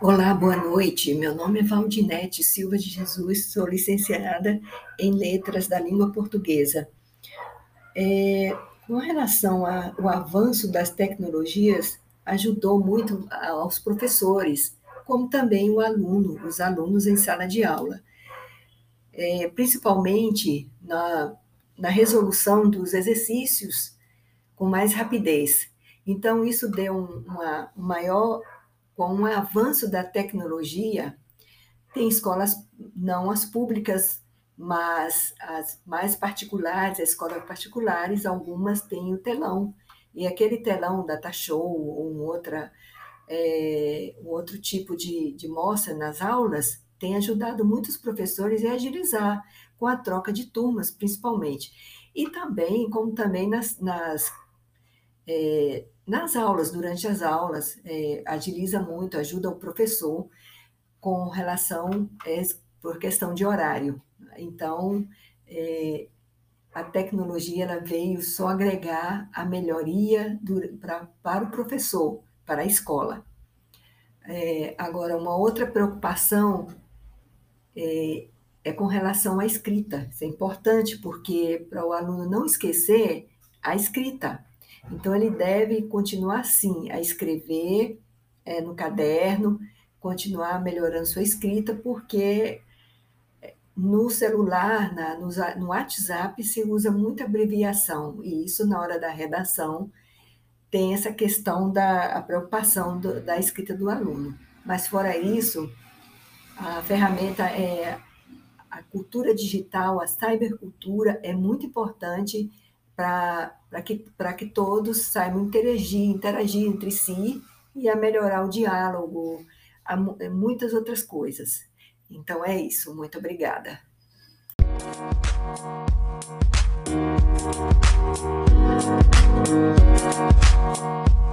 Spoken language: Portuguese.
Olá, boa noite. Meu nome é Valdinete Silva de Jesus, sou licenciada em Letras da Língua Portuguesa. É, com relação ao avanço das tecnologias, ajudou muito aos professores, como também o aluno, os alunos em sala de aula, é, principalmente na, na resolução dos exercícios com mais rapidez. Então, isso deu um, uma, um maior com o avanço da tecnologia, tem escolas, não as públicas, mas as mais particulares, as escolas particulares, algumas têm o telão. E aquele telão data show ou um, outra, é, um outro tipo de, de mostra nas aulas tem ajudado muitos professores a agilizar com a troca de turmas, principalmente. E também, como também nas, nas é, nas aulas, durante as aulas, é, agiliza muito, ajuda o professor com relação, é, por questão de horário. Então, é, a tecnologia ela veio só agregar a melhoria do, pra, para o professor, para a escola. É, agora, uma outra preocupação é, é com relação à escrita. Isso é importante porque para o aluno não esquecer a escrita. Então, ele deve continuar assim, a escrever é, no caderno, continuar melhorando sua escrita, porque é, no celular, na, no, no WhatsApp, se usa muita abreviação, e isso, na hora da redação, tem essa questão da preocupação do, da escrita do aluno. Mas, fora isso, a ferramenta é a cultura digital, a cybercultura é muito importante para que, que todos saibam interagir, interagir entre si e a melhorar o diálogo, a, a muitas outras coisas. Então é isso, muito obrigada. Música